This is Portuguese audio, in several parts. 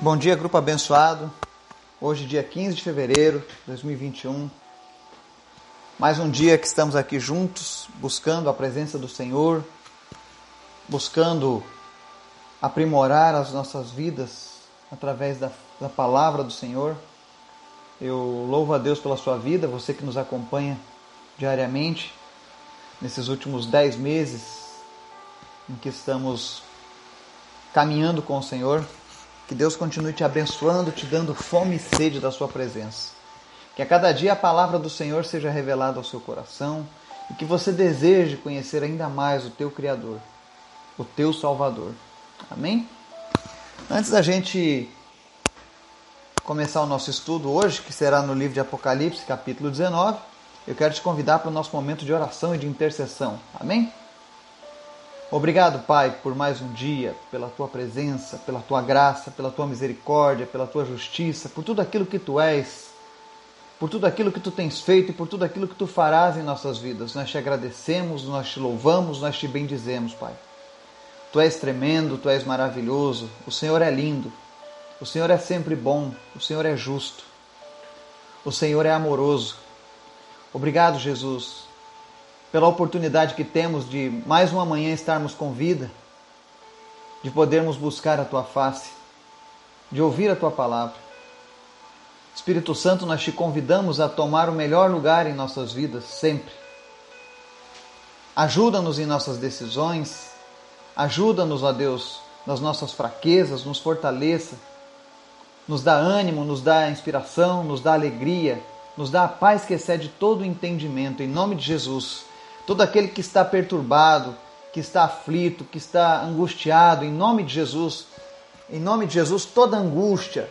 Bom dia, grupo abençoado. Hoje, dia 15 de fevereiro de 2021. Mais um dia que estamos aqui juntos, buscando a presença do Senhor, buscando aprimorar as nossas vidas através da, da palavra do Senhor. Eu louvo a Deus pela sua vida, você que nos acompanha diariamente nesses últimos dez meses em que estamos caminhando com o Senhor. Que Deus continue te abençoando, te dando fome e sede da sua presença. Que a cada dia a palavra do Senhor seja revelada ao seu coração e que você deseje conhecer ainda mais o teu Criador, o teu Salvador. Amém? Antes da gente começar o nosso estudo hoje, que será no livro de Apocalipse, capítulo 19, eu quero te convidar para o nosso momento de oração e de intercessão. Amém? Obrigado, Pai, por mais um dia, pela tua presença, pela tua graça, pela tua misericórdia, pela tua justiça, por tudo aquilo que tu és, por tudo aquilo que tu tens feito e por tudo aquilo que tu farás em nossas vidas. Nós te agradecemos, nós te louvamos, nós te bendizemos, Pai. Tu és tremendo, tu és maravilhoso, o Senhor é lindo, o Senhor é sempre bom, o Senhor é justo, o Senhor é amoroso. Obrigado, Jesus, pela oportunidade que temos de mais uma manhã estarmos com vida, de podermos buscar a tua face, de ouvir a tua palavra. Espírito Santo, nós te convidamos a tomar o melhor lugar em nossas vidas, sempre. Ajuda-nos em nossas decisões, ajuda-nos, ó Deus, nas nossas fraquezas, nos fortaleça, nos dá ânimo, nos dá inspiração, nos dá alegria, nos dá a paz que excede todo o entendimento, em nome de Jesus todo aquele que está perturbado, que está aflito, que está angustiado, em nome de Jesus, em nome de Jesus, toda angústia,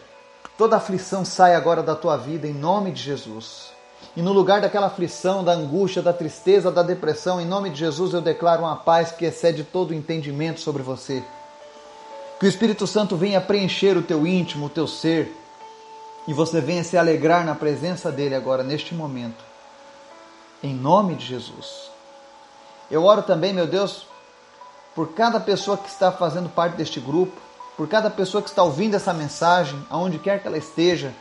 toda aflição sai agora da tua vida, em nome de Jesus. E no lugar daquela aflição, da angústia, da tristeza, da depressão, em nome de Jesus eu declaro uma paz que excede todo o entendimento sobre você. Que o Espírito Santo venha preencher o teu íntimo, o teu ser, e você venha se alegrar na presença dele agora, neste momento. Em nome de Jesus. Eu oro também, meu Deus, por cada pessoa que está fazendo parte deste grupo, por cada pessoa que está ouvindo essa mensagem, aonde quer que ela esteja,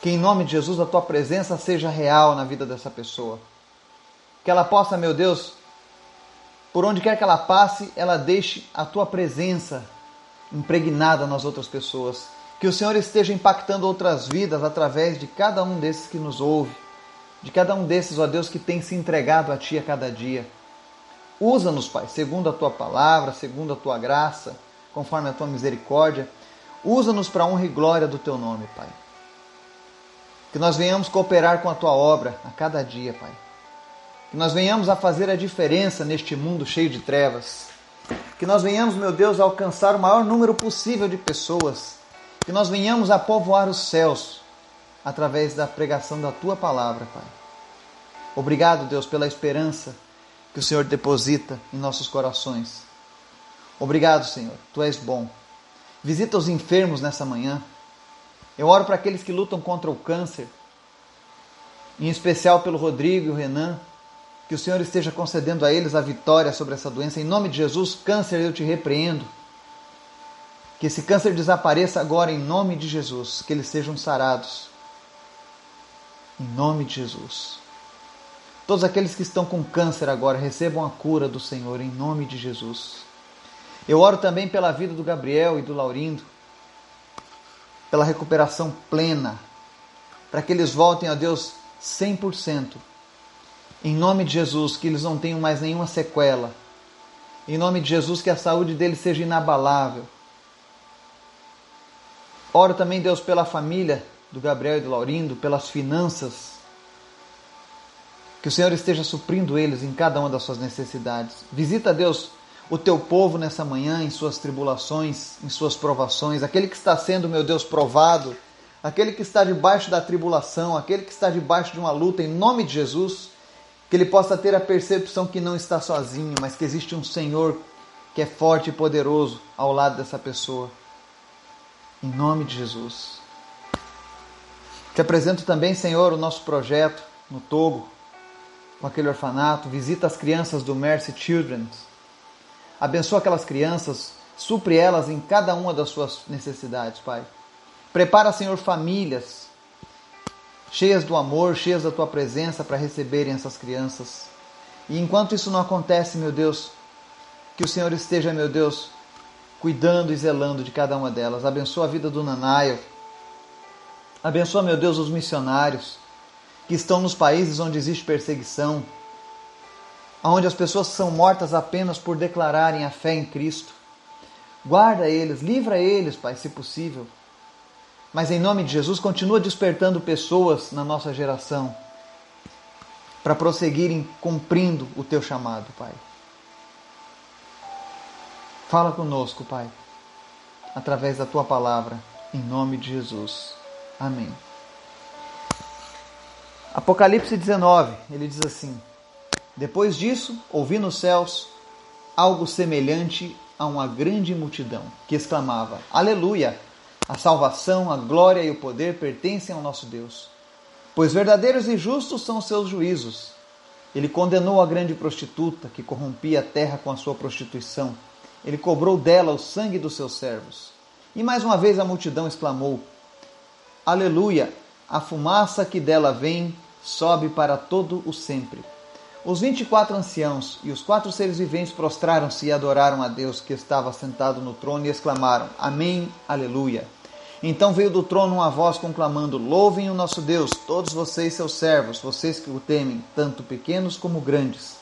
que em nome de Jesus a tua presença seja real na vida dessa pessoa. Que ela possa, meu Deus, por onde quer que ela passe, ela deixe a tua presença impregnada nas outras pessoas. Que o Senhor esteja impactando outras vidas através de cada um desses que nos ouve, de cada um desses, ó Deus, que tem se entregado a Ti a cada dia. Usa-nos, Pai, segundo a tua palavra, segundo a tua graça, conforme a tua misericórdia. Usa-nos para a honra e glória do teu nome, Pai. Que nós venhamos cooperar com a tua obra a cada dia, Pai. Que nós venhamos a fazer a diferença neste mundo cheio de trevas. Que nós venhamos, meu Deus, a alcançar o maior número possível de pessoas. Que nós venhamos a povoar os céus através da pregação da tua palavra, Pai. Obrigado, Deus, pela esperança que o Senhor deposita em nossos corações. Obrigado, Senhor, tu és bom. Visita os enfermos nessa manhã. Eu oro para aqueles que lutam contra o câncer, em especial pelo Rodrigo e o Renan, que o Senhor esteja concedendo a eles a vitória sobre essa doença. Em nome de Jesus, câncer, eu te repreendo. Que esse câncer desapareça agora em nome de Jesus, que eles sejam sarados. Em nome de Jesus. Todos aqueles que estão com câncer agora recebam a cura do Senhor em nome de Jesus. Eu oro também pela vida do Gabriel e do Laurindo, pela recuperação plena, para que eles voltem a Deus 100%. Em nome de Jesus, que eles não tenham mais nenhuma sequela. Em nome de Jesus, que a saúde deles seja inabalável. Oro também, Deus, pela família do Gabriel e do Laurindo, pelas finanças que o Senhor esteja suprindo eles em cada uma das suas necessidades. Visita, Deus, o teu povo nessa manhã, em suas tribulações, em suas provações, aquele que está sendo, meu Deus, provado, aquele que está debaixo da tribulação, aquele que está debaixo de uma luta, em nome de Jesus, que ele possa ter a percepção que não está sozinho, mas que existe um Senhor que é forte e poderoso ao lado dessa pessoa. Em nome de Jesus. Te apresento também, Senhor, o nosso projeto no Togo, com aquele orfanato, visita as crianças do Mercy Children, abençoa aquelas crianças, Supre elas em cada uma das suas necessidades, Pai. Prepara, Senhor, famílias cheias do amor, cheias da tua presença para receberem essas crianças. E enquanto isso não acontece, meu Deus, que o Senhor esteja, meu Deus, cuidando e zelando de cada uma delas. Abençoa a vida do Nanaio. Abençoa, meu Deus, os missionários que estão nos países onde existe perseguição, onde as pessoas são mortas apenas por declararem a fé em Cristo. Guarda eles, livra eles, Pai, se possível. Mas em nome de Jesus, continua despertando pessoas na nossa geração para prosseguirem cumprindo o teu chamado, Pai. Fala conosco, Pai, através da tua palavra, em nome de Jesus. Amém. Apocalipse 19, ele diz assim: Depois disso, ouvi nos céus algo semelhante a uma grande multidão que exclamava: Aleluia! A salvação, a glória e o poder pertencem ao nosso Deus. Pois verdadeiros e justos são os seus juízos. Ele condenou a grande prostituta que corrompia a terra com a sua prostituição. Ele cobrou dela o sangue dos seus servos. E mais uma vez a multidão exclamou: Aleluia! A fumaça que dela vem sobe para todo o sempre. Os vinte e quatro anciãos e os quatro seres viventes prostraram-se e adoraram a Deus que estava sentado no trono e exclamaram: Amém, Aleluia. Então veio do trono uma voz conclamando: Louvem o nosso Deus, todos vocês, seus servos, vocês que o temem, tanto pequenos como grandes.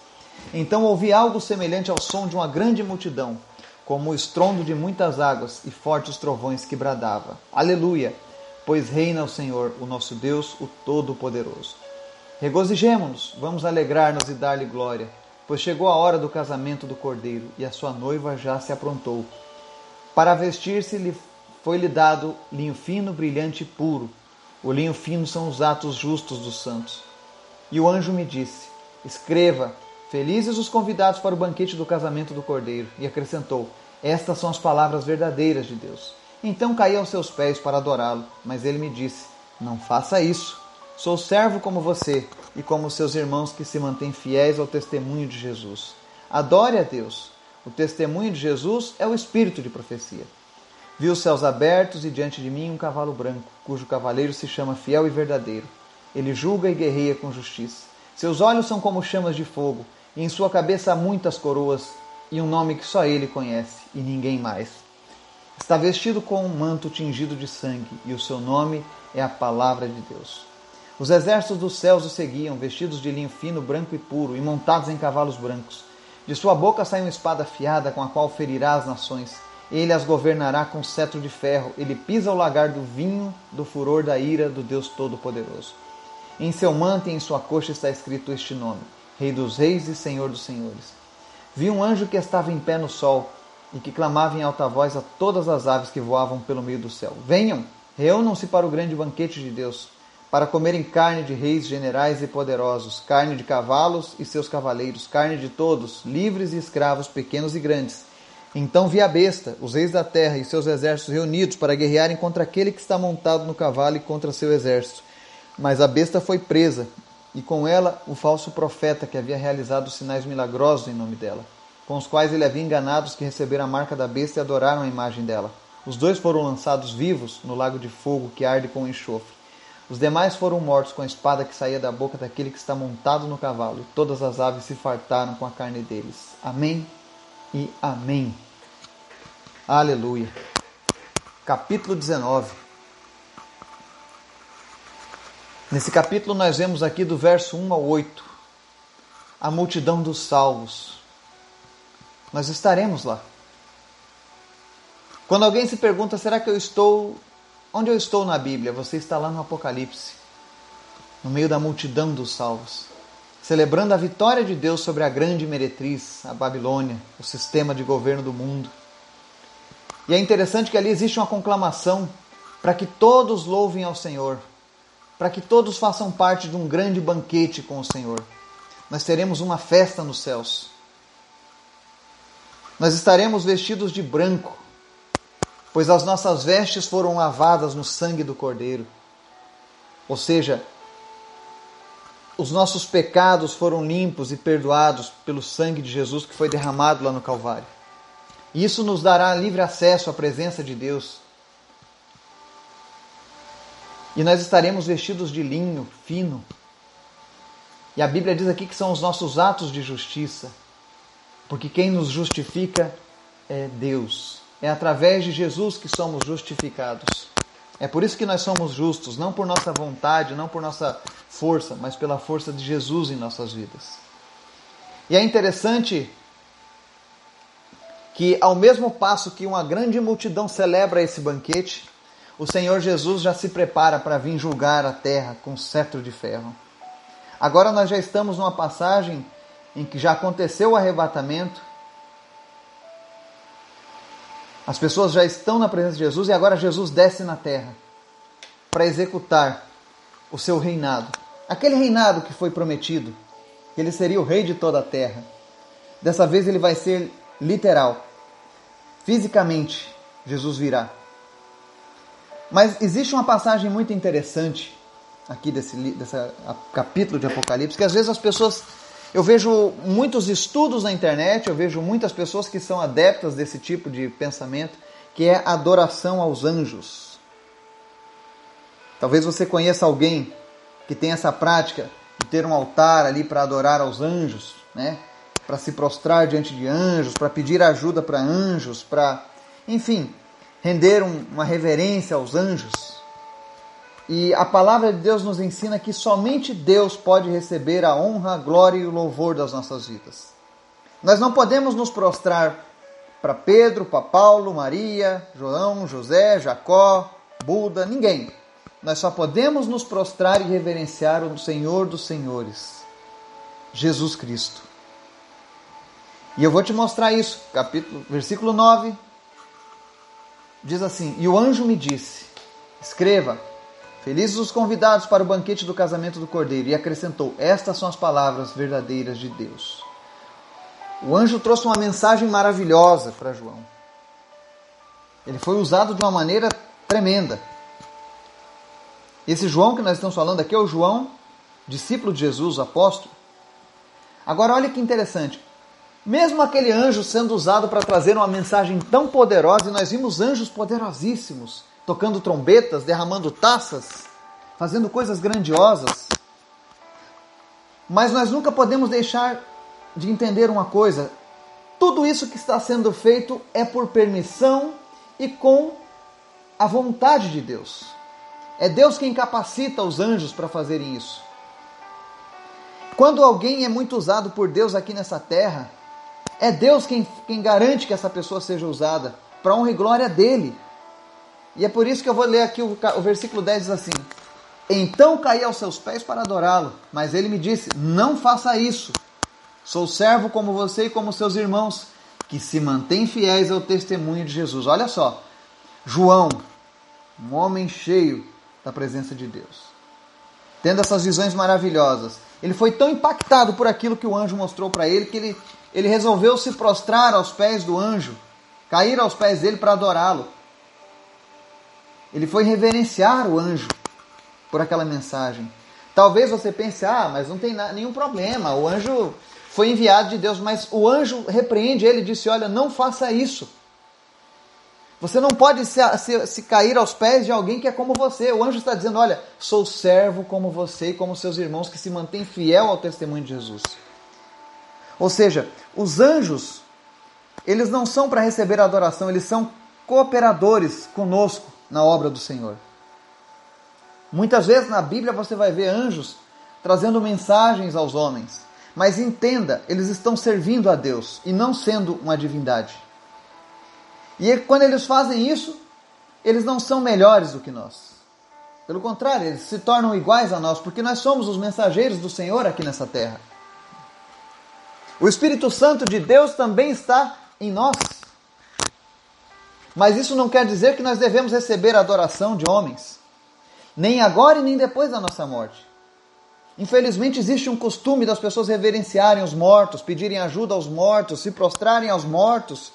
Então ouvi algo semelhante ao som de uma grande multidão, como o estrondo de muitas águas e fortes trovões que bradava: Aleluia! Pois reina o Senhor, o nosso Deus, o Todo-Poderoso. Regozijemo-nos, vamos alegrar-nos e dar-lhe glória, pois chegou a hora do casamento do cordeiro e a sua noiva já se aprontou. Para vestir-se lhe foi-lhe dado linho fino, brilhante e puro. O linho fino são os atos justos dos santos. E o anjo me disse: Escreva: Felizes os convidados para o banquete do casamento do cordeiro. E acrescentou: Estas são as palavras verdadeiras de Deus. Então caí aos seus pés para adorá-lo, mas ele me disse: Não faça isso. Sou servo como você e como seus irmãos que se mantêm fiéis ao testemunho de Jesus. Adore a Deus. O testemunho de Jesus é o espírito de profecia. Vi os céus abertos e diante de mim um cavalo branco, cujo cavaleiro se chama Fiel e Verdadeiro. Ele julga e guerreia com justiça. Seus olhos são como chamas de fogo, e em sua cabeça há muitas coroas e um nome que só ele conhece e ninguém mais. Está vestido com um manto tingido de sangue, e o seu nome é a Palavra de Deus. Os exércitos dos céus o seguiam, vestidos de linho fino, branco e puro, e montados em cavalos brancos. De sua boca sai uma espada afiada com a qual ferirá as nações. Ele as governará com cetro de ferro. Ele pisa o lagar do vinho do furor da ira do Deus Todo-Poderoso. Em seu manto e em sua coxa está escrito este nome: Rei dos Reis e Senhor dos Senhores. Vi um anjo que estava em pé no sol e que clamava em alta voz a todas as aves que voavam pelo meio do céu: Venham, reúnam-se para o grande banquete de Deus para comerem carne de reis, generais e poderosos, carne de cavalos e seus cavaleiros, carne de todos, livres e escravos, pequenos e grandes. Então vi a besta, os reis da terra e seus exércitos reunidos para guerrearem contra aquele que está montado no cavalo e contra seu exército. Mas a besta foi presa, e com ela o falso profeta que havia realizado sinais milagrosos em nome dela, com os quais ele havia enganado os que receberam a marca da besta e adoraram a imagem dela. Os dois foram lançados vivos no lago de fogo que arde com enxofre. Os demais foram mortos com a espada que saía da boca daquele que está montado no cavalo, e todas as aves se fartaram com a carne deles. Amém e amém. Aleluia. Capítulo 19. Nesse capítulo nós vemos aqui do verso 1 ao 8 a multidão dos salvos. Nós estaremos lá. Quando alguém se pergunta, será que eu estou Onde eu estou na Bíblia? Você está lá no Apocalipse, no meio da multidão dos salvos, celebrando a vitória de Deus sobre a grande meretriz, a Babilônia, o sistema de governo do mundo. E é interessante que ali existe uma conclamação para que todos louvem ao Senhor, para que todos façam parte de um grande banquete com o Senhor. Nós teremos uma festa nos céus. Nós estaremos vestidos de branco, pois as nossas vestes foram lavadas no sangue do Cordeiro. Ou seja, os nossos pecados foram limpos e perdoados pelo sangue de Jesus que foi derramado lá no Calvário. E isso nos dará livre acesso à presença de Deus. E nós estaremos vestidos de linho fino. E a Bíblia diz aqui que são os nossos atos de justiça. Porque quem nos justifica é Deus. É através de Jesus que somos justificados. É por isso que nós somos justos, não por nossa vontade, não por nossa força, mas pela força de Jesus em nossas vidas. E é interessante que, ao mesmo passo que uma grande multidão celebra esse banquete, o Senhor Jesus já se prepara para vir julgar a terra com cetro de ferro. Agora nós já estamos numa passagem em que já aconteceu o arrebatamento, as pessoas já estão na presença de Jesus e agora Jesus desce na terra para executar o seu reinado. Aquele reinado que foi prometido, que ele seria o rei de toda a terra. Dessa vez ele vai ser literal. Fisicamente, Jesus virá. Mas existe uma passagem muito interessante aqui desse, desse capítulo de Apocalipse, que às vezes as pessoas. Eu vejo muitos estudos na internet, eu vejo muitas pessoas que são adeptas desse tipo de pensamento, que é adoração aos anjos. Talvez você conheça alguém que tem essa prática de ter um altar ali para adorar aos anjos, né? Para se prostrar diante de anjos, para pedir ajuda para anjos, para, enfim, render um, uma reverência aos anjos. E a palavra de Deus nos ensina que somente Deus pode receber a honra, a glória e o louvor das nossas vidas. Nós não podemos nos prostrar para Pedro, para Paulo, Maria, João, José, Jacó, Buda, ninguém. Nós só podemos nos prostrar e reverenciar o Senhor dos Senhores, Jesus Cristo. E eu vou te mostrar isso. Capítulo, versículo 9 diz assim: E o anjo me disse: Escreva, felizes os convidados para o banquete do casamento do cordeiro. E acrescentou: Estas são as palavras verdadeiras de Deus. O anjo trouxe uma mensagem maravilhosa para João. Ele foi usado de uma maneira tremenda. Esse João que nós estamos falando aqui é o João, discípulo de Jesus, apóstolo. Agora, olha que interessante. Mesmo aquele anjo sendo usado para trazer uma mensagem tão poderosa, e nós vimos anjos poderosíssimos, tocando trombetas, derramando taças, fazendo coisas grandiosas. Mas nós nunca podemos deixar de entender uma coisa: tudo isso que está sendo feito é por permissão e com a vontade de Deus. É Deus quem capacita os anjos para fazerem isso. Quando alguém é muito usado por Deus aqui nessa terra, é Deus quem, quem garante que essa pessoa seja usada para honra e glória dele. E é por isso que eu vou ler aqui o, o versículo 10 diz assim: Então caí aos seus pés para adorá-lo, mas ele me disse: Não faça isso. Sou servo como você e como seus irmãos, que se mantêm fiéis ao testemunho de Jesus. Olha só, João, um homem cheio da presença de Deus. Tendo essas visões maravilhosas, ele foi tão impactado por aquilo que o anjo mostrou para ele que ele, ele resolveu se prostrar aos pés do anjo, cair aos pés dele para adorá-lo. Ele foi reverenciar o anjo por aquela mensagem. Talvez você pense, ah, mas não tem nenhum problema, o anjo foi enviado de Deus, mas o anjo repreende ele e disse: Olha, não faça isso. Você não pode se, se, se, cair aos pés de alguém que é como você. O anjo está dizendo: Olha, sou servo como você e como seus irmãos que se mantêm fiel ao testemunho de Jesus. Ou seja, os anjos, eles não são para receber adoração, eles são cooperadores conosco na obra do Senhor. Muitas vezes na Bíblia você vai ver anjos trazendo mensagens aos homens. Mas entenda, eles estão servindo a Deus e não sendo uma divindade. E quando eles fazem isso, eles não são melhores do que nós. Pelo contrário, eles se tornam iguais a nós, porque nós somos os mensageiros do Senhor aqui nessa terra. O Espírito Santo de Deus também está em nós. Mas isso não quer dizer que nós devemos receber adoração de homens, nem agora e nem depois da nossa morte. Infelizmente, existe um costume das pessoas reverenciarem os mortos, pedirem ajuda aos mortos, se prostrarem aos mortos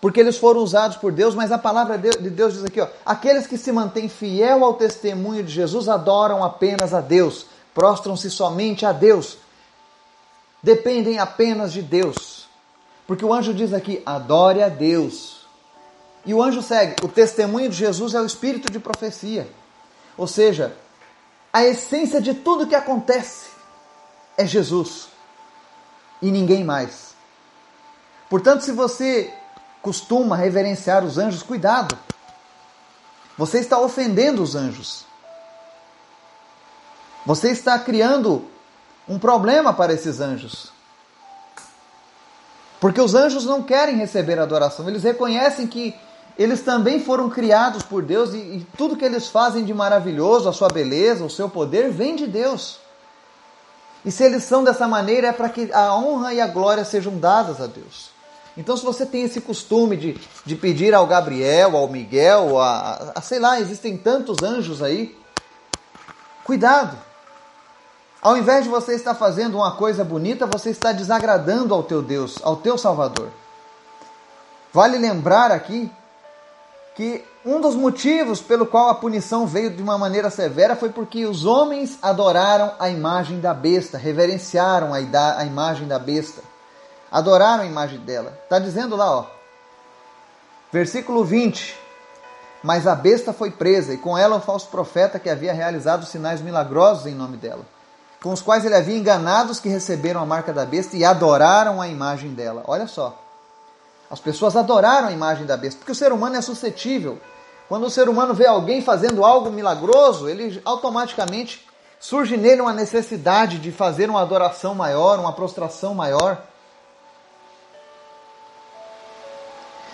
porque eles foram usados por Deus, mas a palavra de Deus diz aqui, ó, aqueles que se mantêm fiel ao testemunho de Jesus adoram apenas a Deus, prostram-se somente a Deus, dependem apenas de Deus. Porque o anjo diz aqui: adore a Deus. E o anjo segue: o testemunho de Jesus é o espírito de profecia. Ou seja, a essência de tudo que acontece é Jesus e ninguém mais. Portanto, se você costuma reverenciar os anjos, cuidado. Você está ofendendo os anjos. Você está criando um problema para esses anjos. Porque os anjos não querem receber adoração, eles reconhecem que eles também foram criados por Deus e, e, tudo que eles fazem de maravilhoso, a sua beleza, o seu poder, vem de Deus. E se eles são dessa maneira, é para que a honra e a glória sejam dadas a Deus. Então, se você tem esse costume de, de pedir ao Gabriel, ao Miguel, a, a, a sei lá, existem tantos anjos aí, cuidado. Ao invés de você estar fazendo uma coisa bonita, você está desagradando ao teu Deus, ao teu Salvador. Vale lembrar aqui que um dos motivos pelo qual a punição veio de uma maneira severa foi porque os homens adoraram a imagem da besta, reverenciaram a, imagem da besta, adoraram a imagem dela. Está dizendo lá, ó, versículo 20: Mas a besta foi presa, e com ela o falso profeta que havia realizado sinais milagrosos em nome dela, com os quais ele havia enganado os que receberam a marca da besta e adoraram a imagem dela. Olha só. As pessoas adoraram a imagem da besta, porque o ser humano é suscetível. Quando o ser humano vê alguém fazendo algo milagroso, ele automaticamente surge nele uma necessidade de fazer uma adoração maior, uma prostração maior.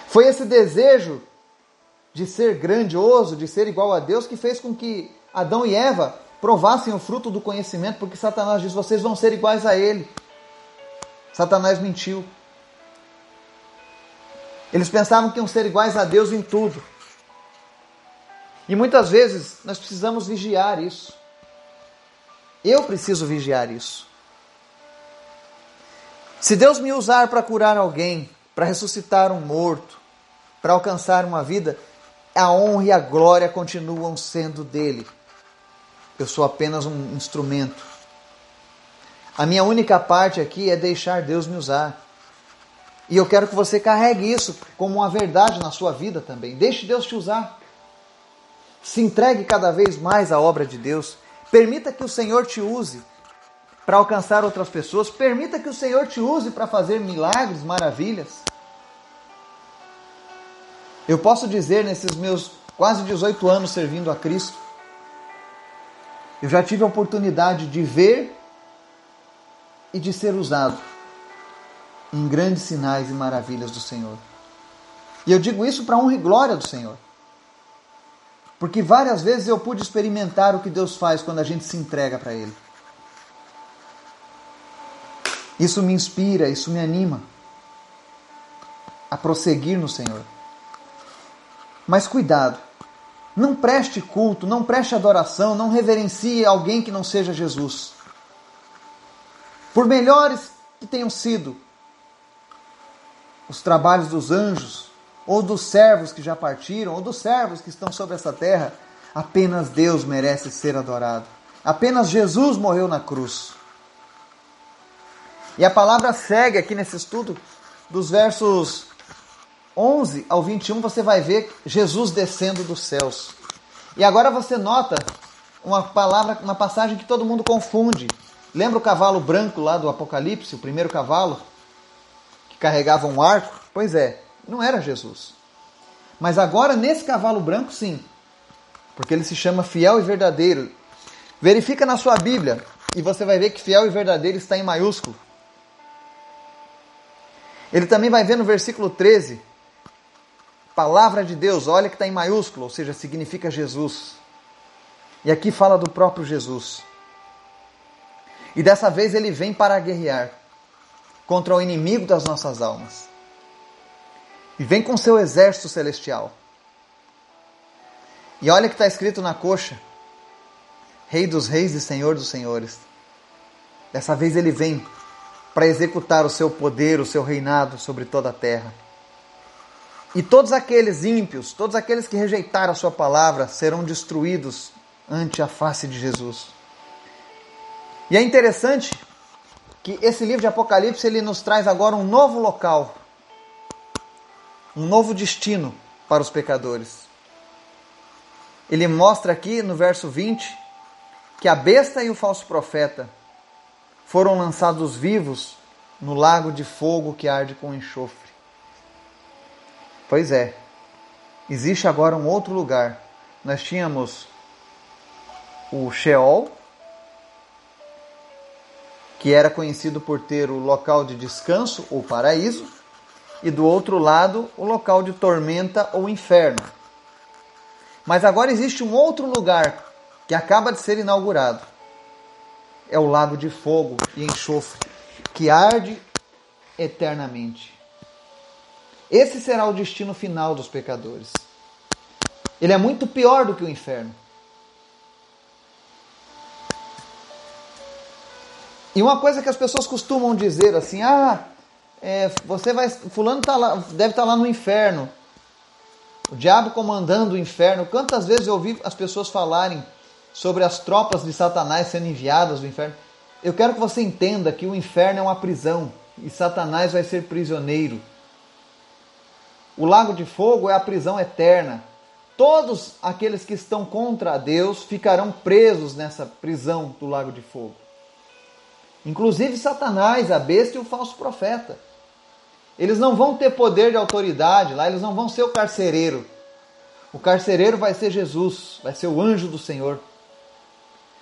Foi esse desejo de ser grandioso, de ser igual a Deus, que fez com que Adão e Eva provassem o fruto do conhecimento, porque Satanás diz: vocês vão ser iguais a ele. Satanás mentiu. Eles pensavam que iam ser iguais a Deus em tudo. E muitas vezes nós precisamos vigiar isso. Eu preciso vigiar isso. Se Deus me usar para curar alguém, para ressuscitar um morto, para alcançar uma vida, a honra e a glória continuam sendo dele. Eu sou apenas um instrumento. A minha única parte aqui é deixar Deus me usar. E eu quero que você carregue isso como uma verdade na sua vida também. Deixe Deus te usar. Se entregue cada vez mais à obra de Deus. Permita que o Senhor te use para alcançar outras pessoas. Permita que o Senhor te use para fazer milagres, maravilhas. Eu posso dizer nesses meus quase 18 anos servindo a Cristo, eu já tive a oportunidade de ver e de ser usado em grandes sinais e maravilhas do Senhor. E eu digo isso para honra e glória do Senhor. Porque várias vezes eu pude experimentar o que Deus faz quando a gente se entrega para Ele. Isso me inspira, isso me anima a prosseguir no Senhor. Mas cuidado, não preste culto, não preste adoração, não reverencie alguém que não seja Jesus. Por melhores que tenham sido os trabalhos dos anjos, ou dos servos que já partiram, ou dos servos que estão sobre essa terra, apenas Deus merece ser adorado. Apenas Jesus morreu na cruz. E a palavra segue aqui nesse estudo, dos versos 11 ao 21, você vai ver Jesus descendo dos céus. E agora você nota uma palavra, uma passagem que todo mundo confunde. Lembra o cavalo branco lá do Apocalipse, o primeiro cavalo? Carregava um arco? Pois é, não era Jesus. Mas agora nesse cavalo branco, sim, porque ele se chama fiel e verdadeiro. Verifica na sua Bíblia e você vai ver que fiel e verdadeiro está em maiúsculo. Ele também vai ver no versículo 13, palavra de Deus, olha que está em maiúsculo, ou seja, significa Jesus. E aqui fala do próprio Jesus. E dessa vez ele vem para guerrear contra o inimigo das nossas almas. E vem com seu exército celestial. E olha que está escrito na coxa: Rei dos reis e Senhor dos senhores. Dessa vez ele vem para executar o seu poder, o seu reinado sobre toda a terra. E todos aqueles ímpios, todos aqueles que rejeitaram a sua palavra, serão destruídos ante a face de Jesus. E é interessante que esse livro de Apocalipse ele nos traz agora um novo local um novo destino para os pecadores. Ele mostra aqui no verso 20 que a besta e o falso profeta foram lançados vivos no lago de fogo que arde com enxofre. Pois é, existe agora um outro lugar. Nós tínhamos o Sheol, que era conhecido por ter o local de descanso ou paraíso, e do outro lado, o local de tormenta ou inferno. Mas agora existe um outro lugar que acaba de ser inaugurado. É o lago de fogo e enxofre, que arde eternamente. Esse será o destino final dos pecadores. Ele é muito pior do que o inferno. E uma coisa que as pessoas costumam dizer assim: ah, é, você vai, fulano tá lá, deve estar tá lá no inferno. O diabo comandando o inferno. Quantas vezes eu ouvi as pessoas falarem sobre as tropas de Satanás sendo enviadas do inferno? Eu quero que você entenda que o inferno é uma prisão e Satanás vai ser prisioneiro. O lago de fogo é a prisão eterna. Todos aqueles que estão contra Deus ficarão presos nessa prisão do lago de fogo. Inclusive Satanás, a besta e o falso profeta. Eles não vão ter poder de autoridade lá, eles não vão ser o carcereiro. O carcereiro vai ser Jesus, vai ser o anjo do Senhor.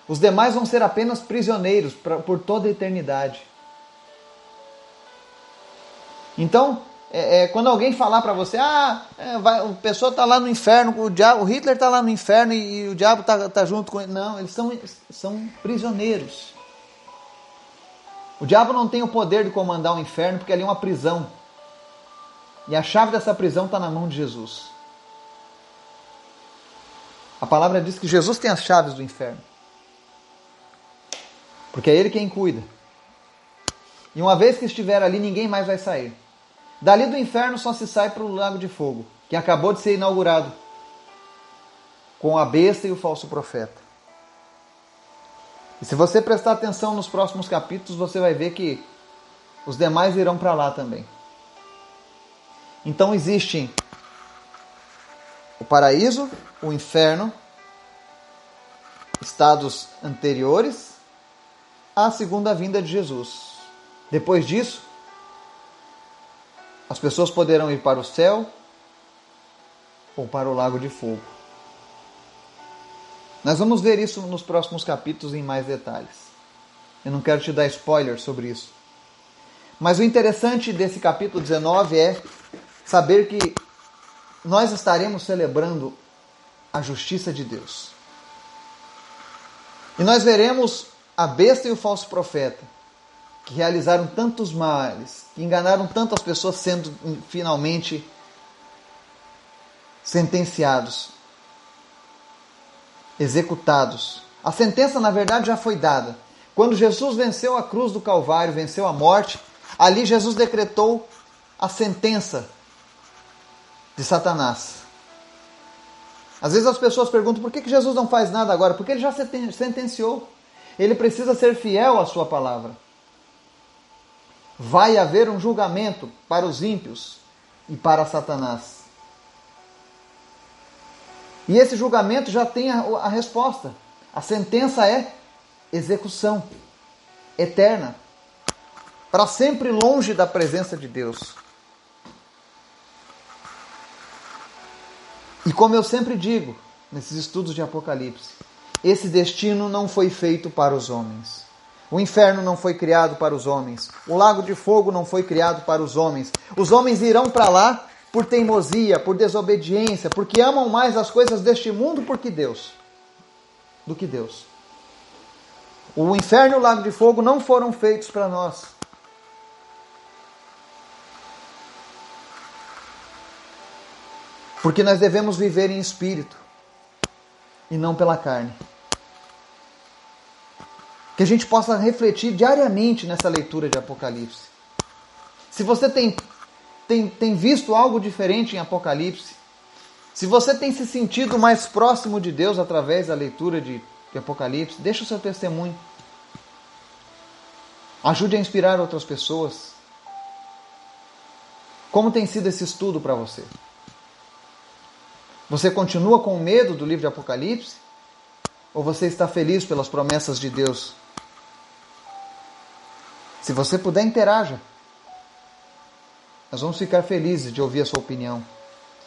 Os demais vão ser apenas prisioneiros por toda a eternidade. Então, é, é, quando alguém falar para você, ah, é, vai, o pessoa está lá no inferno, o, diabo, o Hitler está lá no inferno e, e o diabo está tá junto com ele. Não, eles são, são prisioneiros. O diabo não tem o poder de comandar o inferno porque ali é uma prisão. E a chave dessa prisão está na mão de Jesus. A palavra diz que Jesus tem as chaves do inferno. Porque é Ele quem cuida. E uma vez que estiver ali, ninguém mais vai sair. Dali do inferno só se sai para o lago de fogo, que acabou de ser inaugurado com a besta e o falso profeta. E se você prestar atenção nos próximos capítulos, você vai ver que os demais irão para lá também. Então existem o paraíso, o inferno, estados anteriores à segunda vinda de Jesus. Depois disso, as pessoas poderão ir para o céu ou para o lago de fogo. Nós vamos ver isso nos próximos capítulos em mais detalhes. Eu não quero te dar spoiler sobre isso. Mas o interessante desse capítulo 19 é saber que nós estaremos celebrando a justiça de Deus. E nós veremos a besta e o falso profeta, que realizaram tantos males, que enganaram tantas pessoas, sendo finalmente sentenciados, executados. A sentença, na verdade, já foi dada. Quando Jesus venceu a cruz do Calvário, venceu a morte, ali Jesus decretou a sentença de Satanás. Às vezes as pessoas perguntam por que Jesus não faz nada agora? Porque ele já sentenciou. Ele precisa ser fiel à sua palavra. Vai haver um julgamento para os ímpios e para Satanás. E esse julgamento já tem a, a resposta. A sentença é execução eterna, para sempre longe da presença de Deus. E como eu sempre digo nesses estudos de Apocalipse, esse destino não foi feito para os homens. O inferno não foi criado para os homens. O lago de fogo não foi criado para os homens. Os homens irão para lá por teimosia, por desobediência, porque amam mais as coisas deste mundo porque Deus, do que Deus. O inferno e o lago de fogo não foram feitos para nós. Porque nós devemos viver em espírito e não pela carne. Que a gente possa refletir diariamente nessa leitura de Apocalipse. Se você tem, tem, tem visto algo diferente em Apocalipse, se você tem se sentido mais próximo de Deus através da leitura de, de Apocalipse, deixa o seu testemunho. Ajude a inspirar outras pessoas. Como tem sido esse estudo para você? Você continua com medo do livro de Apocalipse? Ou você está feliz pelas promessas de Deus? Se você puder, interaja. Nós vamos ficar felizes de ouvir a sua opinião,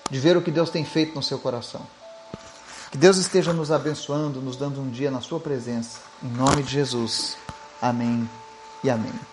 de ver o que Deus tem feito no seu coração. Que Deus esteja nos abençoando, nos dando um dia na Sua presença. Em nome de Jesus. Amém e amém.